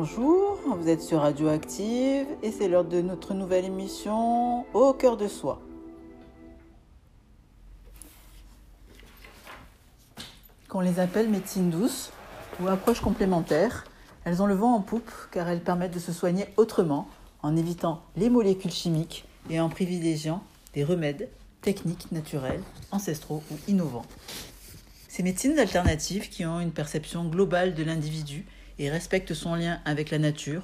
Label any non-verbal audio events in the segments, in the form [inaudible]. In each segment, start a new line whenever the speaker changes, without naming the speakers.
Bonjour, vous êtes sur Radioactive et c'est l'heure de notre nouvelle émission Au cœur de soi. Qu'on les appelle médecine douce ou approche complémentaire, elles ont le vent en poupe car elles permettent de se soigner autrement en évitant les molécules chimiques et en privilégiant des remèdes techniques naturels, ancestraux ou innovants. Ces médecines alternatives qui ont une perception globale de l'individu et respectent son lien avec la nature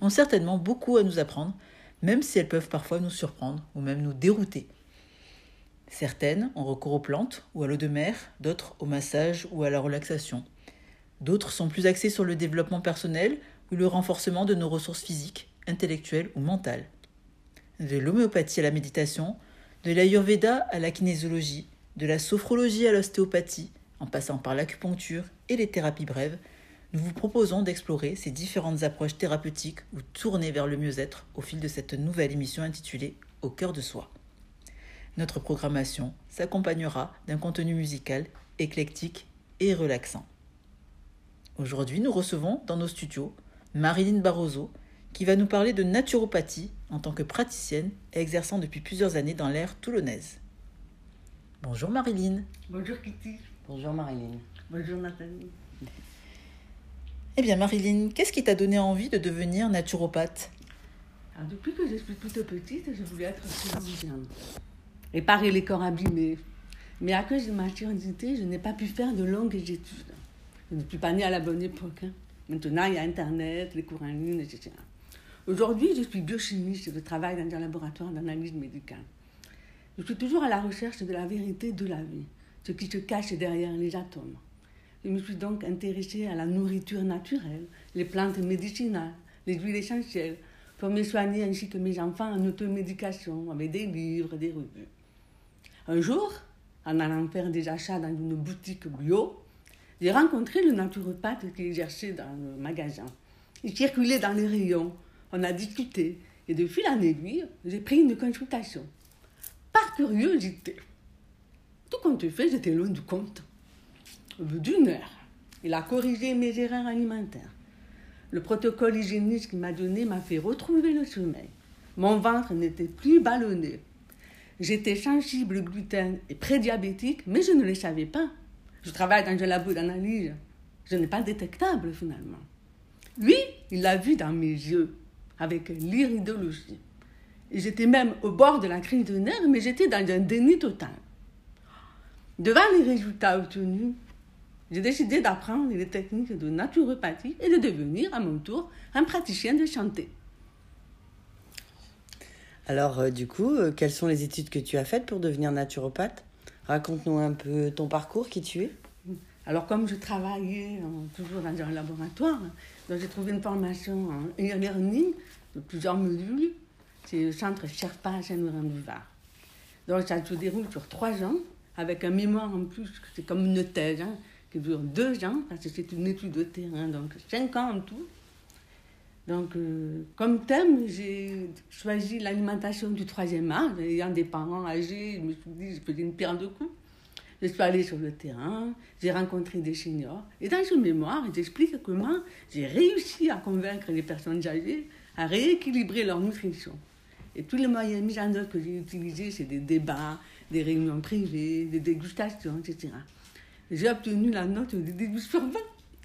ont certainement beaucoup à nous apprendre, même si elles peuvent parfois nous surprendre ou même nous dérouter. Certaines ont recours aux plantes ou à l'eau de mer, d'autres au massage ou à la relaxation. D'autres sont plus axées sur le développement personnel ou le renforcement de nos ressources physiques, intellectuelles ou mentales. De l'homéopathie à la méditation, de l'ayurveda à la kinésiologie, de la sophrologie à l'ostéopathie, en passant par l'acupuncture et les thérapies brèves, nous vous proposons d'explorer ces différentes approches thérapeutiques ou tournées vers le mieux-être au fil de cette nouvelle émission intitulée Au cœur de soi. Notre programmation s'accompagnera d'un contenu musical éclectique et relaxant. Aujourd'hui, nous recevons dans nos studios Marilyn Barroso, qui va nous parler de naturopathie en tant que praticienne et exerçant depuis plusieurs années dans l'ère toulonnaise. Bonjour Marilyn.
Bonjour Kitty.
Bonjour Marilyn.
Bonjour Nathalie.
Eh bien Marilyn, qu'est-ce qui t'a donné envie de devenir naturopathe?
Alors, depuis que je suis toute petite, je voulais être chirurgienne. Réparer les corps abîmés. Mais à cause de ma curiosité, je n'ai pas pu faire de longues études. Je ne suis pas née à la bonne époque. hein. Maintenant, il y a Internet, les cours en ligne, etc. Aujourd'hui, je suis biochimiste je travaille dans un laboratoire d'analyse médicale. Je suis toujours à la recherche de la vérité de la vie, ce qui se cache derrière les atomes. Je me suis donc intéressée à la nourriture naturelle, les plantes médicinales, les huiles essentielles, pour me soigner ainsi que mes enfants en automédication, avec des livres, des revues. Un jour, en allant faire des achats dans une boutique bio, j'ai rencontré le naturopathe qui exerçait dans le magasin. Il circulait dans les rayons, on a discuté, et de fil en aiguille, j'ai pris une consultation. Par curiosité. Tout compte fait, j'étais loin du compte. D'une heure, il a corrigé mes erreurs alimentaires. Le protocole hygiénique qu'il m'a donné m'a fait retrouver le sommeil. Mon ventre n'était plus ballonné. J'étais sensible au gluten et prédiabétique, mais je ne le savais pas. Je travaille dans un labo d'analyse. Je n'ai pas détectable finalement. Lui, il l'a vu dans mes yeux, avec l'iridologie. J'étais même au bord de la crise de nerfs, mais j'étais dans un déni total. Devant les résultats obtenus, j'ai décidé d'apprendre les techniques de naturopathie et de devenir à mon tour un praticien de santé.
Alors, euh, du coup, euh, quelles sont les études que tu as faites pour devenir naturopathe? Raconte-nous un peu ton parcours, qui tu es.
Alors, comme je travaillais euh, toujours dans un laboratoire, donc j'ai trouvé une formation en e-learning de plusieurs modules. C'est le centre Sherpa à Saint-Laurent-du-Var. Donc, ça se déroule sur trois ans, avec un mémoire en plus, c'est comme une thèse, hein, qui dure deux ans, parce que c'est une étude de terrain, donc cinq ans en tout. Donc, euh, comme thème, j'ai choisi l'alimentation du troisième âge. Ayant des parents âgés, je me suis dit, je faisais une pierre de coups. Je suis allée sur le terrain, j'ai rencontré des seniors. Et dans ce mémoire, j'explique comment j'ai réussi à convaincre les personnes âgées à rééquilibrer leur nutrition. Et tous les moyens mis en œuvre que j'ai utilisés, c'est des débats, des réunions privées, des dégustations, etc. J'ai obtenu la note de 18 sur 20.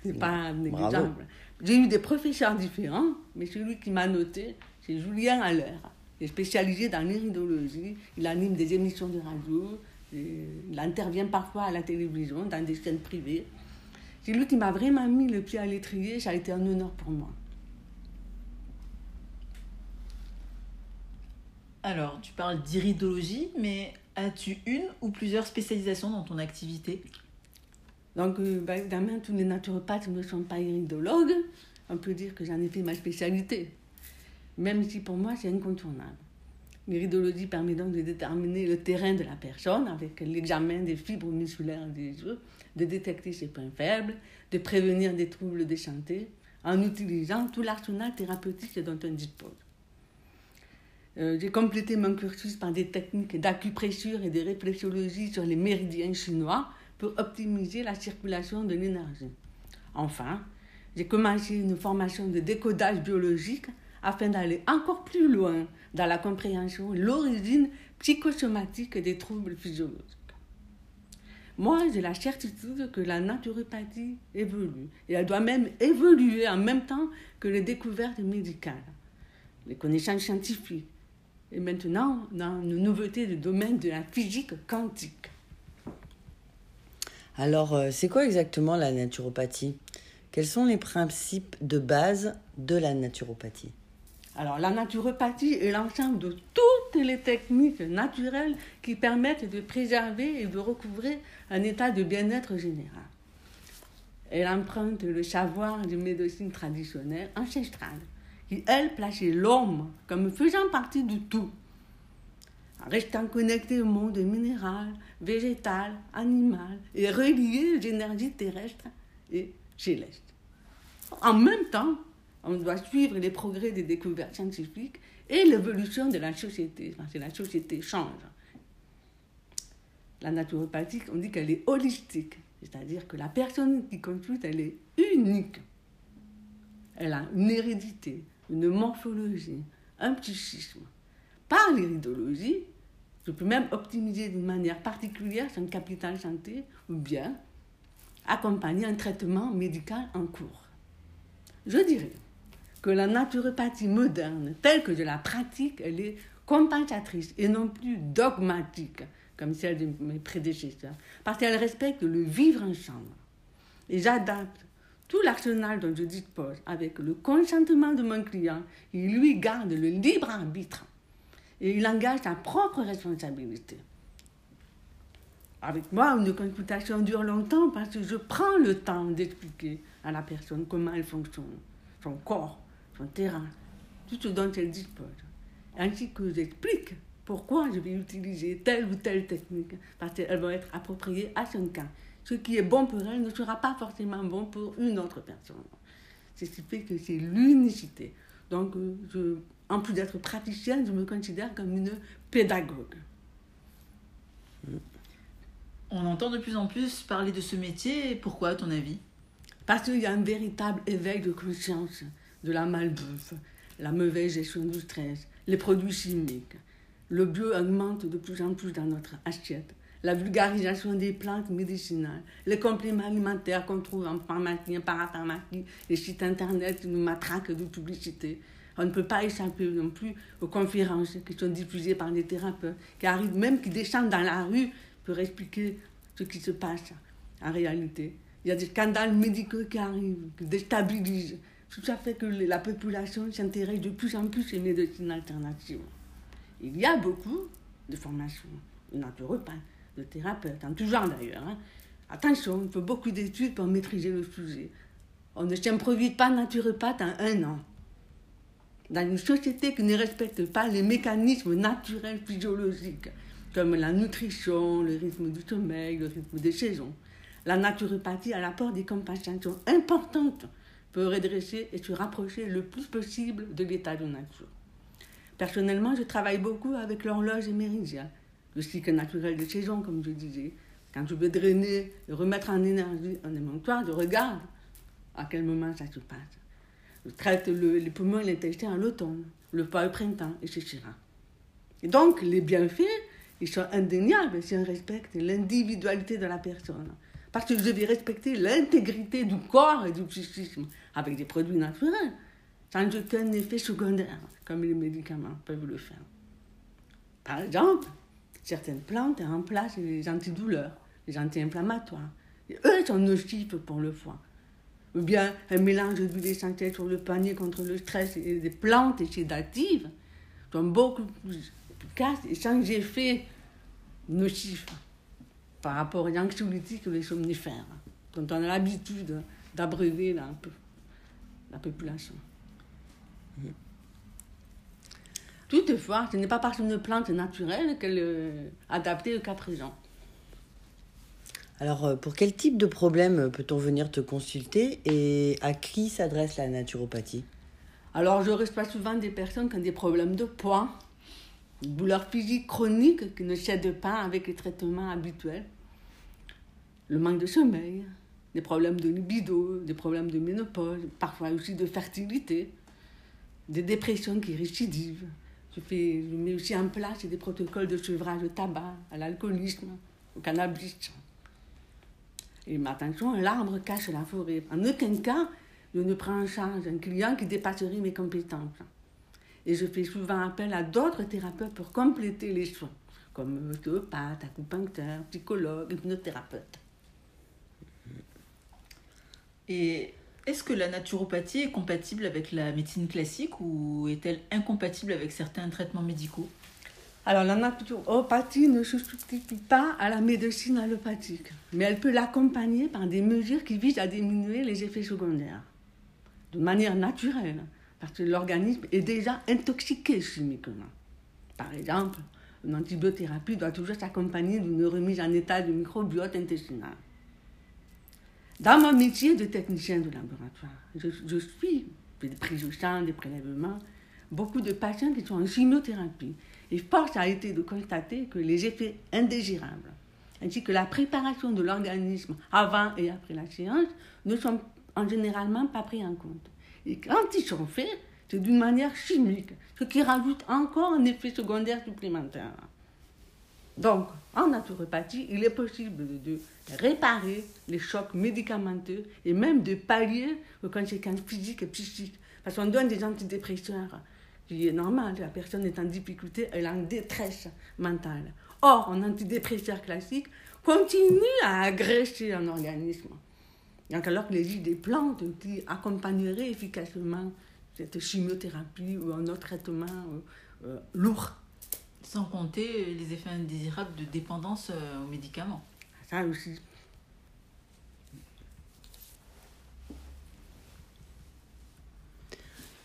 C'est pas négligeable. J'ai eu des professeurs différents, mais celui qui m'a noté, c'est Julien Haller. Il est spécialisé dans l'iridologie. Il anime des émissions de radio. et Il intervient parfois à la télévision, dans des chaînes privées. C'est lui qui m'a vraiment mis le pied à l'étrier. Ça a été un honneur pour moi.
Alors, tu parles d'iridologie, mais as-tu une ou plusieurs spécialisations dans ton activité?
Donc, bah, évidemment, tous les naturopathes ne sont pas iridologues. On peut dire que j'en ai fait ma spécialité. Même si pour moi, c'est incontournable. L'iridologie permet donc de déterminer le terrain de la personne avec l'examen des fibres musculaires des os, de détecter ses points faibles, de prévenir des troubles de santé en utilisant tout l'arsenal thérapeutique dont on dispose. Euh, J'ai complété mon cursus par des techniques d'acupressure et de réflexologie sur les méridiens chinois pour optimiser la circulation de l'énergie. Enfin, j'ai commencé une formation de décodage biologique afin d'aller encore plus loin dans la compréhension et l'origine psychosomatique des troubles physiologiques. Moi, j'ai la certitude que la naturopathie évolue et elle doit même évoluer en même temps que les découvertes médicales, les connaissances scientifiques et maintenant dans une nouveauté du domaine de la physique quantique.
Alors, euh, c'est quoi exactement la naturopathie? Quels sont les principes de base de la naturopathie?
Alors, la naturopathie est l'ensemble de toutes les techniques naturelles qui permettent de préserver et de recouvrer un état de bien-être général. Elle emprunte le savoir de médecine traditionnelle ancestrale, qui, elle, plaçait l'homme comme faisant partie du tout, restant connecté au monde minéral, végétal, animal et relié aux énergies terrestres et célestes. En même temps, on doit suivre les progrès des découvertes scientifiques et l'évolution de la société, parce que la société change. La naturopathie, on dit qu'elle est holistique, c'est-à-dire que la personne qui consulte, elle est unique. Elle a une hérédité, une morphologie, un psychisme. Par l'iridologie, je peux même optimiser d'une manière particulière son capital santé ou bien accompagner un traitement médical en cours. Je dirais que la naturopathie moderne, telle que je la pratique, elle est compensatrice et non plus dogmatique, comme celle de mes prédécesseurs, parce qu'elle respecte le vivre ensemble. Et j'adapte tout l'arsenal dont je dispose avec le consentement de mon client, il lui garde le libre arbitre et il engage sa propre responsabilité. Avec moi, une consultation dure longtemps parce que je prends le temps d'expliquer à la personne comment elle fonctionne, son corps, terrain, tout ce dont elle dispose. Ainsi que j'explique pourquoi je vais utiliser telle ou telle technique, parce qu'elle va être appropriée à son cas. Ce qui est bon pour elle ne sera pas forcément bon pour une autre personne. C'est ce qui fait que c'est l'unicité. Donc, euh, je, en plus d'être praticienne, je me considère comme une pédagogue.
On entend de plus en plus parler de ce métier. Pourquoi, à ton avis?
Parce qu'il y a un véritable éveil de conscience de la malbouffe, la mauvaise gestion du stress, les produits chimiques. Le bio augmente de plus en plus dans notre assiette. La vulgarisation des plantes médicinales, les compléments alimentaires qu'on trouve en pharmacie, en parapharmacie, les sites internet qui nous matraquent de publicité. On ne peut pas échapper non plus aux conférences qui sont diffusées par des thérapeutes, qui arrivent même, qui descendent dans la rue pour expliquer ce qui se passe en réalité. Il y a des scandales médicaux qui arrivent, qui déstabilisent tout ça fait que la population s'intéresse de plus en plus aux médecines alternatives. Il y a beaucoup de formations de naturopathes, de thérapeutes, en tout genre d'ailleurs. Hein. Attention, il faut beaucoup d'études pour maîtriser le sujet. On ne s'improvise pas naturopathe en un an. Dans une société qui ne respecte pas les mécanismes naturels physiologiques, comme la nutrition, le rythme du sommeil, le rythme des saisons, la naturopathie a l'apport des compensations importantes peut redresser et se rapprocher le plus possible de l'état de nature. Personnellement, je travaille beaucoup avec l'horloge méridien, le cycle naturel de saison, comme je disais. Quand je veux drainer et remettre en énergie un émonctoire, je regarde à quel moment ça se passe. Traite les poumons et l'intestin à l'automne, le foie au printemps, etc. Et donc, les bienfaits, ils sont indéniables si on respecte l'individualité de la personne. Parce que je vais respecter l'intégrité du corps et du psychisme avec des produits naturels, sans aucun effet secondaire, comme les médicaments peuvent le faire. Par exemple, certaines plantes remplacent les antidouleurs, les anti-inflammatoires. Et eux sont nocifs pour le foie. Ou bien un mélange d'huile essentielle sur le panier contre le stress et des plantes sédatives sont beaucoup plus efficaces et sans effet nocif par rapport aux anxiolytiques et les somnifères, dont on a l'habitude d'abreuver la, la population. Toutefois, ce n'est pas parce qu'une plante naturelle qu'elle est adaptée au cas présent.
Alors, euh, pour quel type de problème peut-on venir te consulter et à qui s'adresse la naturopathie?
Alors, je reçois souvent des personnes qui ont des problèmes de poids, douleurs physiques chroniques qui ne cèdent pas avec les traitements habituels, le manque de sommeil, des problèmes de libido, des problèmes de ménopause, parfois aussi de fertilité, des dépressions qui récidivent. Je, fais, je mets aussi en place des protocoles de sevrage au tabac, à l'alcoolisme, au cannabis. Et ma attention, l'arbre cache la forêt. En aucun cas, je ne prends en charge un client qui dépasserait mes compétences. Et je fais souvent appel à d'autres thérapeutes pour compléter les soins, comme ostéopathe, acupuncteur, psychologue, hypnothérapeute.
Et est-ce que la naturopathie est compatible avec la médecine classique ou est-elle incompatible avec certains traitements médicaux?
Alors, la naturopathie ne se substitue pas à la médecine allopathique, mais elle peut l'accompagner par des mesures qui visent à diminuer les effets secondaires, de manière naturelle, parce que l'organisme est déjà intoxiqué chimiquement. Par exemple, une antibiothérapie doit toujours s'accompagner d'une remise en état du microbiote intestinal. Dans mon métier de technicien de laboratoire, je, suis des prises au sang, des prélèvements, beaucoup de patients qui sont en chimiothérapie. Et force a été de constater que les effets indésirables, ainsi que la préparation de l'organisme avant et après la séance, ne sont en généralement pas pris en compte. Et quand ils sont faits, c'est d'une manière chimique, ce qui rajoute encore un effet secondaire supplémentaire. Donc, en naturopathie, il est possible de réparer les chocs médicamenteux et même de pallier aux conséquences physiques et psychiques. Parce qu'on donne des antidépresseurs, qui est normal, la personne est en difficulté, elle est en détresse mentale. Or, un antidépresseur classique continue à agresser un organisme. Donc, alors que les des plantes qui accompagneraient efficacement cette chimiothérapie ou un autre traitement euh, euh, lourd.
Sans compter les effets indésirables de dépendance euh, aux médicaments.
Ça aussi.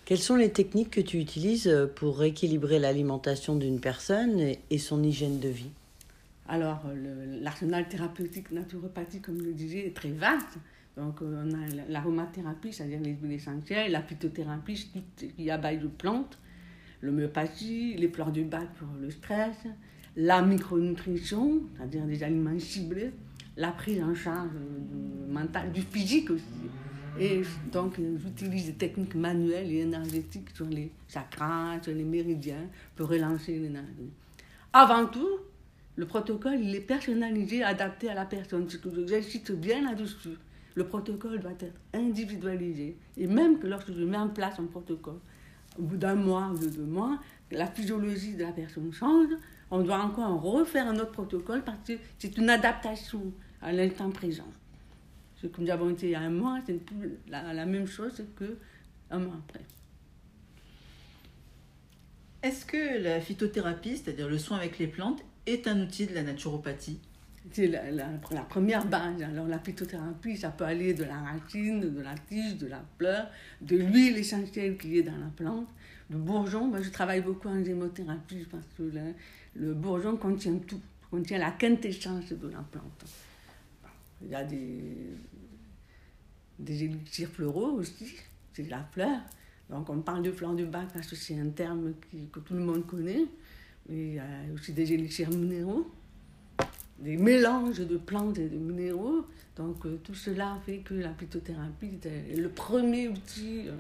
Quelles sont les techniques que tu utilises pour rééquilibrer l'alimentation d'une personne et son hygiène de vie?
Alors, l'arsenal thérapeutique naturopathique, comme je le disais, est très vaste. Donc, euh, on a l'aromathérapie, c'est-à-dire les huiles essentielles, la phytothérapie, qui a de plantes, l'homéopathie, les fleurs du bac pour le stress, la micronutrition, c'est-à-dire des aliments ciblés, la prise en charge du mental, du physique aussi. Et donc, j'utilise des techniques manuelles et énergétiques sur les chakras, sur les méridiens, pour relancer l'énergie. Avant tout, le protocole, il est personnalisé, adapté à la personne. Ce que j'excite bien là-dessus. Le protocole doit être individualisé. Et même que lorsque je mets en place un protocole, au bout d'un mois ou de deux mois, la physiologie de la personne change, on doit encore refaire un autre protocole parce que c'est une adaptation à l'instant présent. Ce que nous avons été il y a un mois, c'est la, la, même chose qu'un mois après.
Est-ce que la phytothérapie, c'est-à-dire le soin avec les plantes, est un outil de la naturopathie?
C'est la, la, première base. Alors la phytothérapie, ça peut aller de la racine, de la tige, de la fleur, de l'huile essentielle qui est dans la plante. Le bourgeon, moi je travaille beaucoup en gémothérapie parce que le, bourgeon contient tout, contient la quintessence de la plante. Il y a des, des élixirs floraux aussi, c'est la fleur. Donc on parle de fleur de bac parce que c'est un terme que tout le monde connaît. Mais il y a aussi des élixirs minéraux des mélanges de plantes et de minéraux. Donc euh, tout cela fait que la phytothérapie est le premier outil. Euh,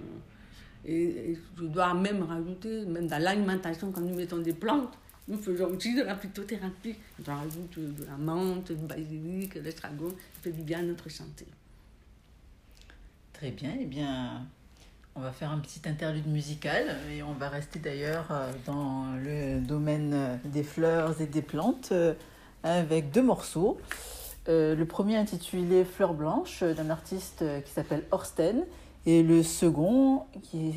et, je dois même rajouter, même dans l'alimentation, quand nous mettons des plantes, faisons aussi de la phytothérapie. On rajoute de la menthe, du basilic, de l'estragon, ça fait du bien à notre santé.
Très bien, eh bien, on va faire un petit interlude musical et on va rester d'ailleurs euh, dans le domaine des fleurs et des plantes avec deux morceaux. Euh, le premier intitulé Fleurs blanches d'un artiste qui s'appelle Orsten et le second qui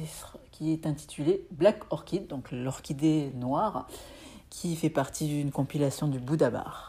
qui est intitulé Black Orchid, donc l'orchidée noire, qui fait partie d'une compilation du Bouddha Bar.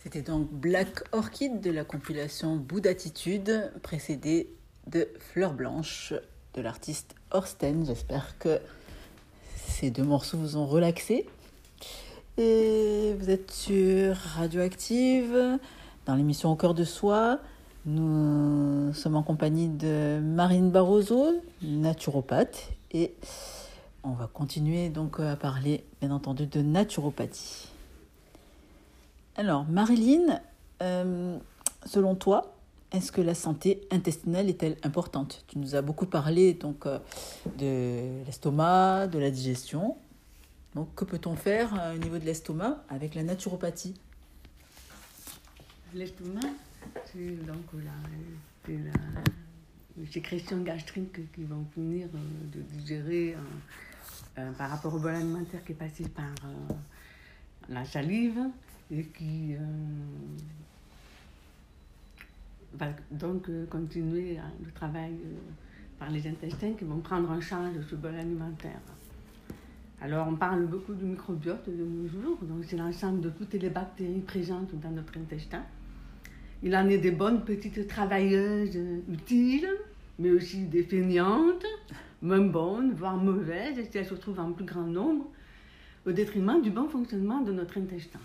C'était donc Black Orchid de la compilation Bout d'attitude, précédée de Fleur Blanche de l'artiste Orsten. J'espère que ces deux morceaux vous ont relaxé. Et vous êtes sur Radioactive, dans l'émission Au cœur de soi. Nous sommes en compagnie de Marine Barroso, naturopathe, et on va continuer donc à parler, bien entendu, de naturopathie. Alors, Marilyn, euh, selon toi, est-ce que la santé intestinale est-elle importante? Tu nous as beaucoup parlé donc euh, de l'estomac, de la digestion. Donc, que peut-on faire euh, au niveau de l'estomac avec la naturopathie?
L'estomac, c'est donc la, les sécrétions gastriques qui vont finir de digérer par rapport au bol alimentaire qui est passé par la salive et qui euh, va donc euh, continuer le travail euh, par les intestins qui vont prendre en charge ce bol alimentaire. Alors on parle beaucoup du microbiote de nos jours, donc c'est l'ensemble de toutes les bactéries présentes dans notre intestin. Il en est des bonnes petites travailleuses utiles, mais aussi des feignantes, même bonnes, voire mauvaises, si elles se trouvent en plus grand nombre, au détriment du bon fonctionnement de notre intestin.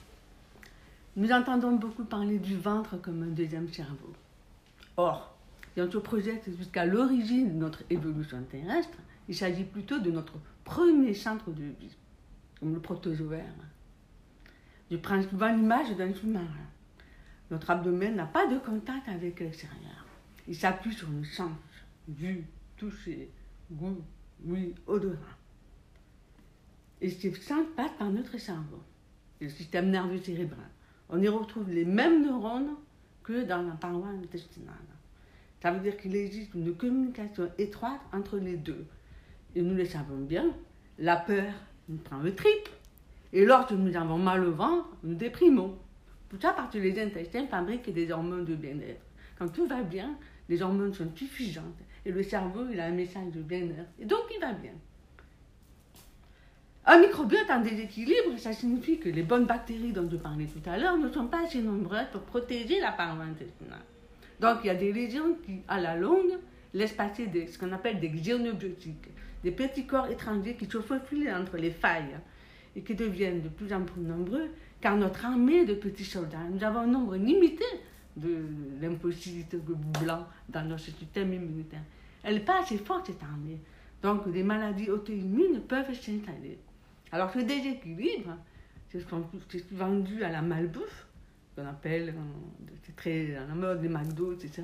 Nous entendons beaucoup parler du ventre comme un deuxième cerveau. Or, si on se projette jusqu'à l'origine de notre évolution terrestre, il s'agit plutôt de notre premier centre de vie, comme le protozoaire. Je prends souvent l'image d'un sous-marin. Notre abdomen n'a pas de contact avec l'extérieur. Il s'appuie sur nos sens, vue, toucher, goût, oui, odorat. Et ces sens passent par notre cerveau, le système nerveux cérébral on y retrouve les mêmes neurones que dans la paroi intestinale. Ça veut dire qu'il existe une communication étroite entre les deux. Et nous le savons bien, la peur nous prend le trip. Et lorsque nous avons mal au ventre, nous déprimons. Tout ça parce que les intestins fabriquent des hormones de bien-être. Quand tout va bien, les hormones sont suffisantes. Et le cerveau, il a un message de bien-être. Et donc, il va bien. Un microbiote en déséquilibre, ça signifie que les bonnes bactéries dont je parlais tout à l'heure ne sont pas assez nombreuses pour protéger la paroi intestinale. Donc il y a des lésions qui, à la longue, laissent passer ce qu'on appelle des xénobiotiques, des petits corps étrangers qui se faufilent entre les failles et qui deviennent de plus en plus nombreux, car notre armée de petits soldats, nous avons un nombre limité de lymphocytes blancs dans notre système immunitaire. Elle n'est pas assez forte, cette armée. Donc des maladies auto-immunes peuvent s'installer. Alors ce déséquilibre, c'est dû à la malbouffe, qu'on appelle, euh, c'est très à la mode des McDo, etc.,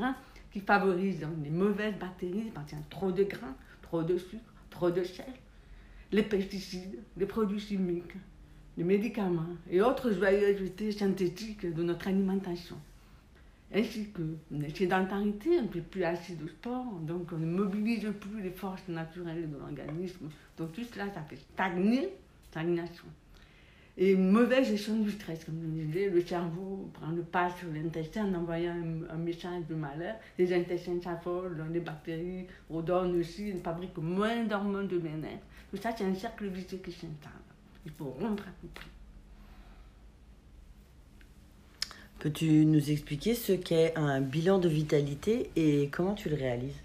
qui favorise les mauvaises bactéries parce qu'il y a trop de grains, trop de sucre, trop de sel, les pesticides, les produits chimiques, les médicaments et autres joyeusetés synthétiques de notre alimentation. Ainsi que une sédentarité, on ne fait plus assez de sport, donc on ne mobilise plus les forces naturelles de l'organisme. Donc tout cela, ça fait stagner stagnation. Et mauvaise gestion du stress, comme je disais, le cerveau prend le pas sur l'intestin en envoyant un, message de malheur. Les intestins s'affolent, les bactéries redonnent aussi, ils fabriquent moins d'hormones de bien-être. Tout ça, c'est un cercle vicieux qui s'installe. Il faut rompre à tout prix.
Peux-tu nous expliquer ce qu'est un bilan de vitalité et comment tu le réalises?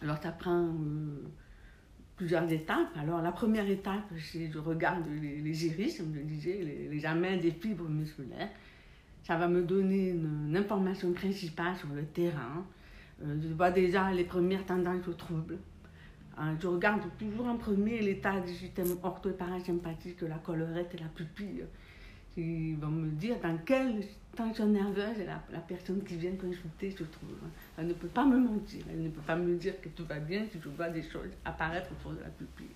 Alors, ça prend. Euh, plusieurs étapes. Alors, la première étape, c'est je regarde les, iris, comme je disais, les, les amins des fibres musculaires. Ça va me donner une, information principale sur le terrain. Euh, je vois déjà les premières tendances au trouble. Euh, je regarde toujours en premier l'état du système ortho parasympathique, la collerette et la pupille qui vont me dire dans quelle tension nerveuse la, la personne qui vient consulter se trouve. Elle ne peut pas me mentir, elle ne peut pas me dire que tout va bien si je vois des choses apparaître autour de la pupille.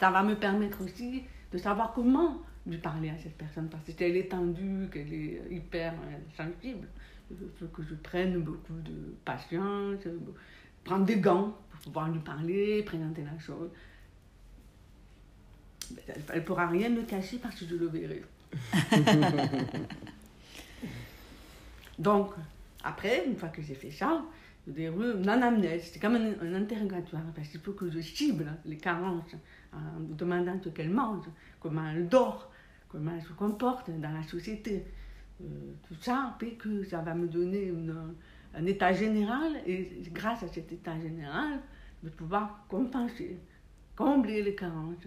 Ça va me permettre aussi de savoir comment lui parler à cette personne, parce que si elle est tendue, qu'elle est hyper sensible, il faut que je prenne beaucoup de patience, prendre des gants pour pouvoir lui parler, présenter la chose. Elle ne pourra rien me cacher parce que je le verrai. [laughs] Donc, après, une fois que j'ai fait ça, je déroule une anamnèse. C'est comme un, interrogatoire, parce qu'il faut que je cible les carences en demandant ce qu'elle mange, comment elle dort, comment elle se comporte dans la société. tout ça fait que ça va me donner un état général et grâce à cet état général, de pouvoir compenser, combler les carences,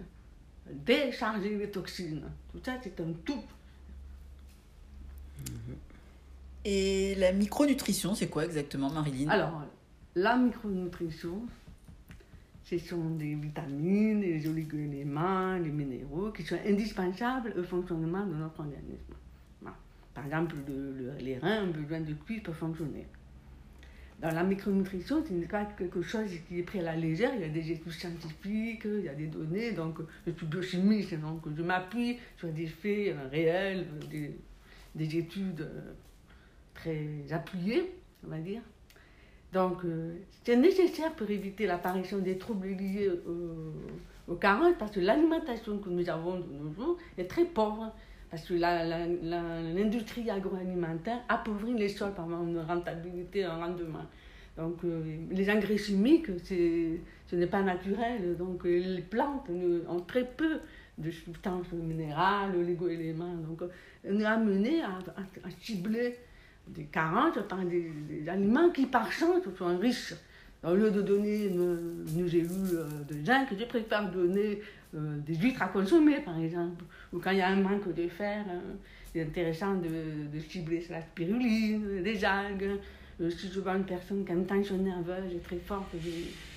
décharger les toxines. Tout ça, c'est un tout.
Et la micronutrition, c'est quoi exactement, Marilyn?
Alors, la micronutrition, ce sont des vitamines, les oligo-éléments, les minéraux qui sont indispensables au fonctionnement de notre organisme. Par exemple, les reins ont besoin de cuivre pour fonctionner. La micronutrition, ce n'est pas quelque chose qui est pris à la légère. Il y a des études scientifiques, il y a des données. Donc, je suis biochimiste, donc je m'appuie sur des faits réels, des, des études euh, très appuyées, on va dire. Donc, euh, c'est nécessaire pour éviter l'apparition des troubles liés aux carences, parce que l'alimentation que nous avons de nos jours est très pauvre. Parce que l'industrie agroalimentaire appauvrit les sols par une rentabilité, un rendement. Donc, euh, les engrais chimiques, ce n'est pas naturel. Donc, les plantes ont très peu de substances minérales, oligo-éléments. Donc, on est amené à, cibler des carences par des, aliments qui, par chance, sont riches. Au lieu de donner une, une euh, de zinc, je préfère donner euh, des huîtres à consommer, par exemple. Ou quand il y a un manque de fer, hein, c'est intéressant de, de, cibler la spiruline, des algues. Je suis souvent une personne qui a une tension nerveuse très forte,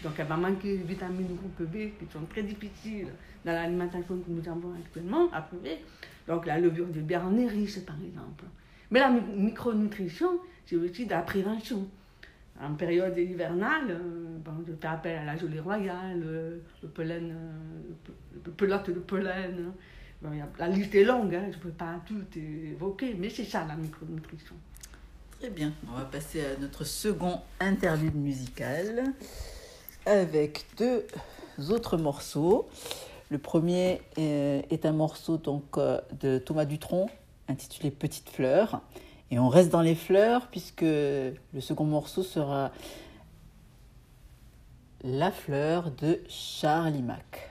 donc elle va manquer de vitamines groupe B qui sont très difficiles dans l'alimentation que nous avons actuellement à trouver. Donc la levure de bière en est riche, par exemple. Mais la micronutrition, c'est aussi de la prévention. En période hivernale, euh, je fais appel à la gelée royale, euh, le pollen, euh, le pelote de pollen. la liste est longue, hein, je ne peux pas tout évoquer, mais c'est ça la micronutrition.
Très bien, on va passer à notre second interlude musical avec deux autres morceaux. Le premier est un morceau donc de Thomas Dutronc intitulé Petite fleur. Et on reste dans les fleurs puisque le second morceau sera La fleur de Charlie Mac.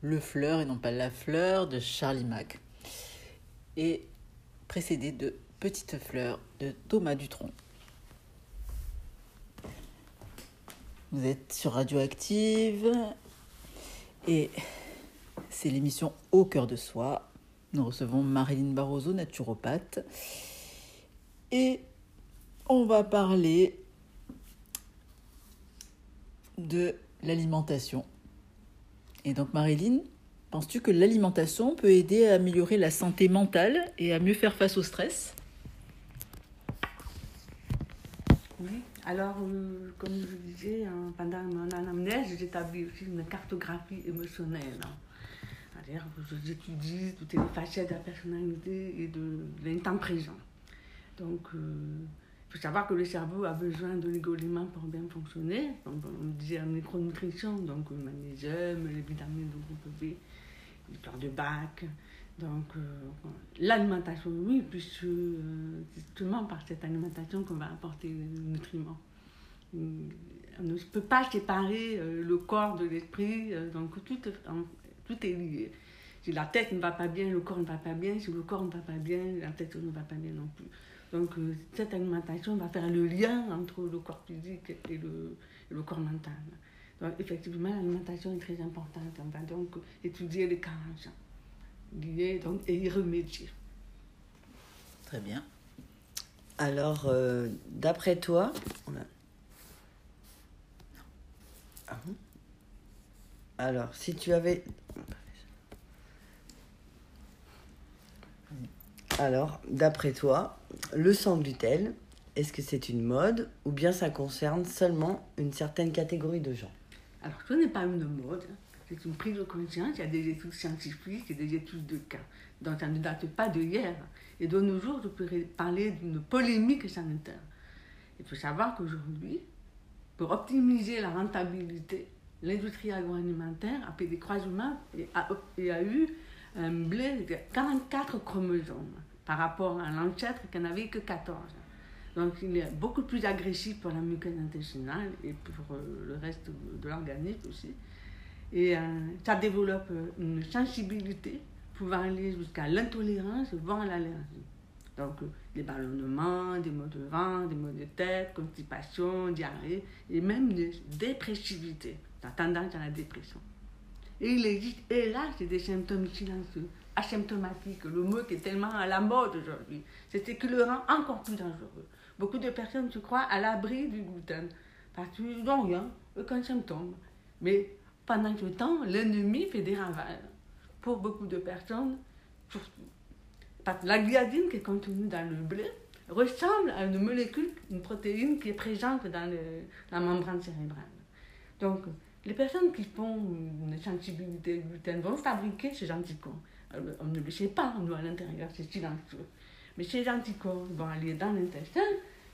Le Fleur et non pas La Fleur de Charlie Mack. Et précédé de Petite Fleur de Thomas Dutronc. Vous êtes sur Radioactive et c'est l'émission Au cœur de soi. Nous recevons Marilyn Barroso, naturopathe. Et on va parler de l'alimentation. Et donc Marilyn, penses-tu que l'alimentation peut aider à améliorer la santé mentale et à mieux faire face au stress?
Oui, alors, euh, comme je disais, hein, pendant mon anamnèse, j'établis aussi une cartographie émotionnelle. hein. C'est-à-dire j'étudie toutes les facettes de la personnalité et de l'instant présent. Donc, euh, il faut savoir que le cerveau a besoin de l'égolément pour bien fonctionner. Donc, on disait la micronutrition, donc le magnésium, les vitamines du groupe B, l'histoire de Bach. Donc, euh, l'alimentation, oui, puisque euh, justement par cette alimentation qu'on va apporter les nutriments. On ne peut pas séparer euh, le corps de l'esprit, euh, donc tout, en- tout est lié. Si la tête ne va pas bien, le corps ne va pas bien. Si le corps ne va pas bien, la tête ne va pas bien non plus. Donc, euh, cette alimentation va faire le lien entre le corps physique et le, et le corps mental. Donc, effectivement, l'alimentation est très importante. On va donc étudier les carences liées donc, et y remédier.
Très bien.
Alors, euh, d'après toi, on Ah alors, si tu avais... Alors, d'après toi, le sans gluten, est-ce que c'est une mode ou bien ça concerne seulement une certaine catégorie de gens?
Alors, ce n'est pas une mode, c'est une prise de conscience. Il y a des études scientifiques et des études de cas. Donc, ça ne date pas de hier. Et de nos jours, je pourrais parler d'une polémique sanitaire. Il faut savoir qu'aujourd'hui, pour optimiser la rentabilité, l'industrie agroalimentaire a fait des croisements et a, et a eu un blé de 44 chromosomes par rapport à l'ancêtre qui n'avait que 14. Donc il est beaucoup plus agressif pour la muqueuse intestinale et pour euh, le reste de, l'organisme aussi. Et euh, ça développe une sensibilité pouvant aller jusqu'à l'intolérance, voire l'allergie. Donc, euh, des ballonnements, des maux de ventre, des maux de tête, constipation, diarrhée, et même une dépressivité, la tendance à la dépression. Et il existe, c'est des symptômes silencieux, asymptomatiques, le mot qui est tellement à la mode aujourd'hui. C'est ce qui le rend encore plus dangereux. Beaucoup de personnes se croient à l'abri du gluten, parce qu'ils n'ont rien, aucun symptôme. Mais pendant ce temps, l'ennemi fait des ravages. Pour beaucoup de personnes. Parce que la gliadine qui est contenue dans le blé ressemble à une molécule, une protéine qui est présente dans le- la membrane cérébrale. Donc, les personnes qui font une sensibilité au gluten vont fabriquer ces anticorps. Euh, On ne le sait pas, nous, à l'intérieur, c'est silencieux. Mais ces anticorps vont aller dans l'intestin,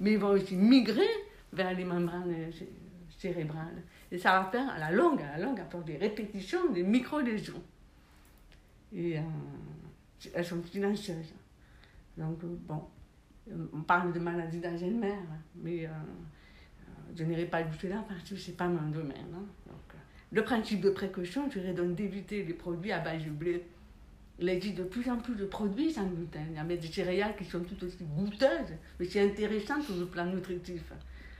mais ils vont aussi migrer vers les membranes euh, cé- cérébrales. Et ça va faire à la longue, à la longue, à force des répétitions, des micro-lésions. Et euh, elles sont silencieuses. Donc, bon, on parle de maladie d'Alzheimer, mais euh, euh, je n'irai pas jusque là parce que ce n'est pas mon domaine. hein. Donc, le principe de précaution serait donc d'éviter les produits à base de blé. Il existe de plus en plus de produits sans gluten. Il y a des céréales qui sont tout aussi goûteuses, mais c'est intéressant sur le plan nutritif.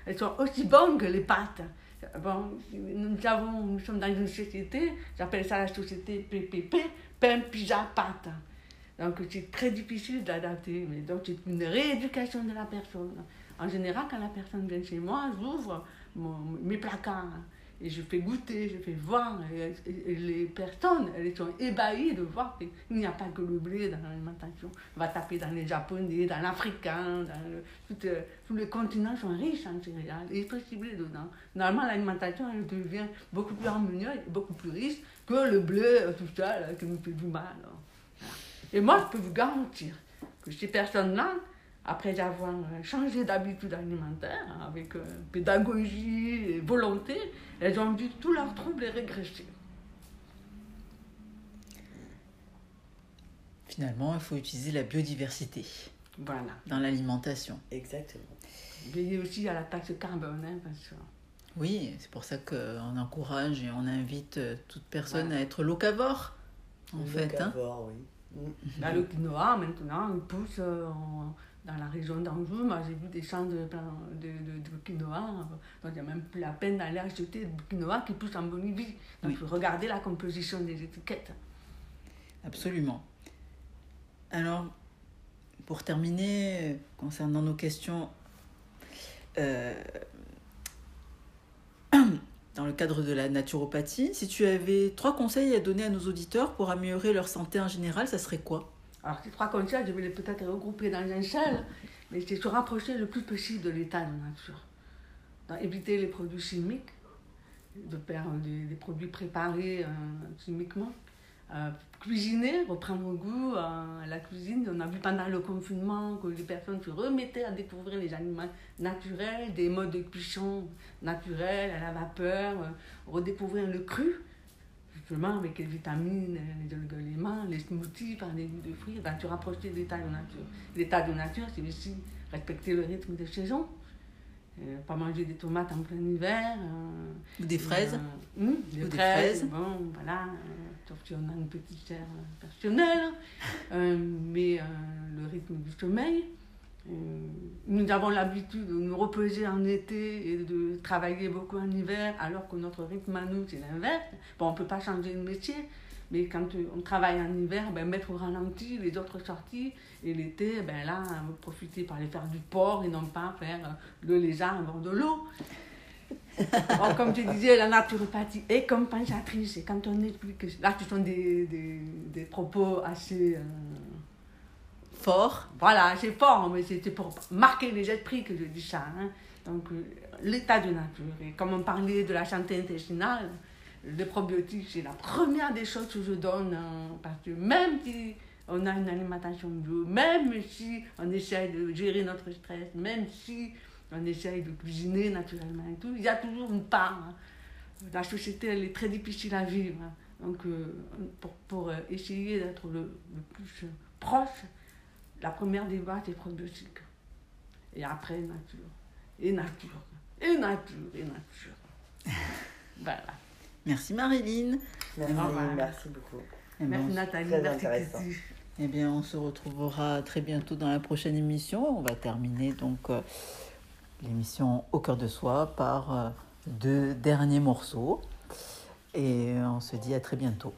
Elles sont aussi bonnes que les pâtes. Bon, nous, avons, nous sommes dans une société, j'appelle ça la société PPP, pain, pizza, pâte. Donc c'est très difficile d'adapter, mais donc c'est une rééducation de la personne. En général, quand la personne vient chez moi, j'ouvre mes placards et je fais goûter, je fais voir. Et, les personnes, elles sont ébahies de voir qu'il n'y a pas que le blé dans l'alimentation. On va taper dans les japonais, dans l'africain, dans tout, euh, tous les continents sont riches en céréales et cibler dedans. Normalement, l'alimentation, elle devient beaucoup plus harmonieuse, beaucoup plus riche que le blé euh, tout seul qui nous fait du mal. hein. Et moi, je peux vous garantir que ces personnes-là, après avoir euh, changé d'habitude alimentaire, hein, avec euh, pédagogie et volonté, elles ont vu tous leurs troubles régresser.
Finalement, il faut utiliser la biodiversité
Voilà.
dans l'alimentation.
Exactement.
Veillez aussi à la taxe carbone, hein, parce que
Oui, c'est pour ça qu'on encourage et on invite euh, toute personne à être locavore, en fait. Hein.
Locavore, oui. Mm.
Là, le quinoa, maintenant, il pousse euh, en- dans la région d'Anjou. Moi, j'ai vu des champs de, de, de, de quinoa. Donc, il n'y a même plus la peine d'aller acheter du quinoa qui pousse en Bolivie. Donc,
Oui.
il faut regarder la composition des étiquettes.
Absolument. Alors, pour terminer, euh, concernant nos questions, euh, [clears throat] dans le cadre de la naturopathie, si tu avais trois conseils à donner à nos auditeurs pour améliorer leur santé en général, ça serait quoi?
Alors, ces trois conseils, je vais les peut-être regrouper dans un seul, mais c'est se rapprocher le plus possible de l'état de nature. Éviter les produits chimiques, de faire des, des produits préparés euh, chimiquement. Euh, cuisiner, reprendre goût euh, à la cuisine. On a vu pendant le confinement que les personnes se remettaient à découvrir les aliments naturels, des modes de cuisson naturels, à la vapeur, euh, redécouvrir le cru, avec les vitamines, les oligo-éléments, les smoothies par goûts de fruits, ben, tu rapprocher de l'état de nature. L'état de nature, c'est aussi respecter le rythme des saisons. Euh, pas manger des tomates en plein hiver. euh,
Ou des fraises
euh, hum, des,
Ou des
fraises. Bon, voilà. sauf si on a une petite chair personnelle. Mais le rythme du sommeil. Euh, nous avons l'habitude de nous reposer en été et de travailler beaucoup en hiver, alors que notre rythme à nous, c'est l'inverse. Bon, on ne peut pas changer de métier, mais quand euh, on travaille en hiver, ben, mettre au ralenti les autres sorties. Et l'été, ben là, profiter pour aller faire du port et non pas faire le lézard bord de l'eau. [laughs] Bon, comme tu disais, la naturopathie est compensatrice. Et quand on explique que là, ce sont des, des, des propos assez. euh,
Fort
voilà, assez forts, mais c'était pour marquer les esprits que je dis ça. hein. Donc, euh, l'état de nature. Et comme on parlait de la santé intestinale, les probiotiques, c'est la première des choses que je donne. hein, parce que même si on a une alimentation bio, même si on essaye de gérer notre stress, même si on essaye de cuisiner naturellement et tout, il y a toujours une part. hein. La société, elle est très difficile à vivre. hein. Donc, euh, pour, pour euh, essayer d'être le, le plus proche, la première voies, c'est probiotiques. Et après, nature. Et nature. Et nature. Et nature. voilà.
Merci Marilyn.
Merci, merci beaucoup.
Eh ben,
Merci Nathalie.
très
Merci
intéressant.
Eh bien, on se retrouvera très bientôt dans la prochaine émission. On va terminer donc euh, l'émission Au cœur de soi par euh, deux derniers morceaux. Et on se dit à très bientôt.